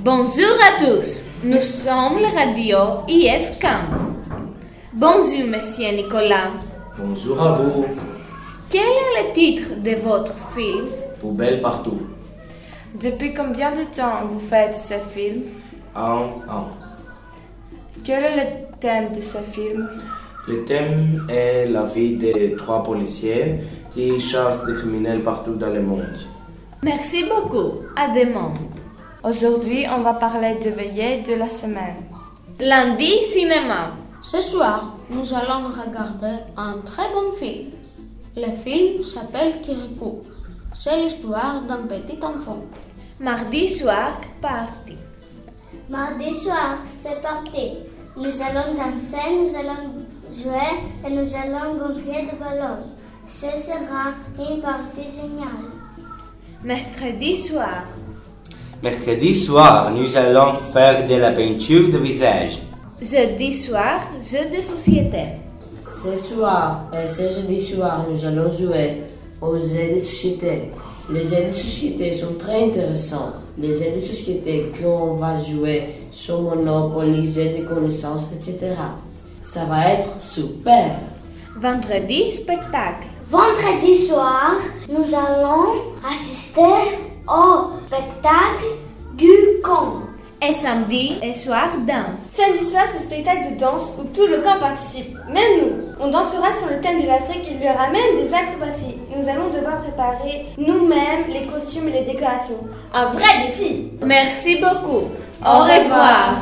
Bonjour à tous, nous sommes la radio IF Camp. Bonjour, monsieur Nicolas. Bonjour à vous. Quel est le titre de votre film? Poubelle partout. Depuis combien de temps vous faites ce film? Un an. Quel est le thème de ce film? Le thème est la vie de trois policiers qui chassent des criminels partout dans le monde. Merci beaucoup. À demain. Aujourd'hui, on va parler de veillée de la semaine. Lundi, cinéma. Ce soir, nous allons regarder un très bon film. Le film s'appelle Kirikou. C'est l'histoire d'un petit enfant. Mardi soir, party. Mardi soir, c'est parti. Nous allons danser, nous allons jouer et nous allons gonfler des ballons. Ce sera une partie géniale. Mercredi soir. Mercredi soir, nous allons faire de la peinture de visage. Jeudi soir, jeu de société. Ce soir et ce jeudi soir, nous allons jouer aux jeux de société. Les jeux de société sont très intéressants. Les jeux de société qu'on va jouer sont Monopoly, jeux de connaissances, etc. Ça va être super. Vendredi, spectacle. Vendredi soir, nous allons assister au spectacle du camp. Et samedi et soir, danse. Samedi soir, c'est spectacle de danse où tout le camp participe, même nous. On dansera sur le thème de l'Afrique et il y aura même des acrobaties. Nous allons devoir préparer nous-mêmes les costumes et les décorations. Un vrai défi Merci beaucoup. Au, revoir.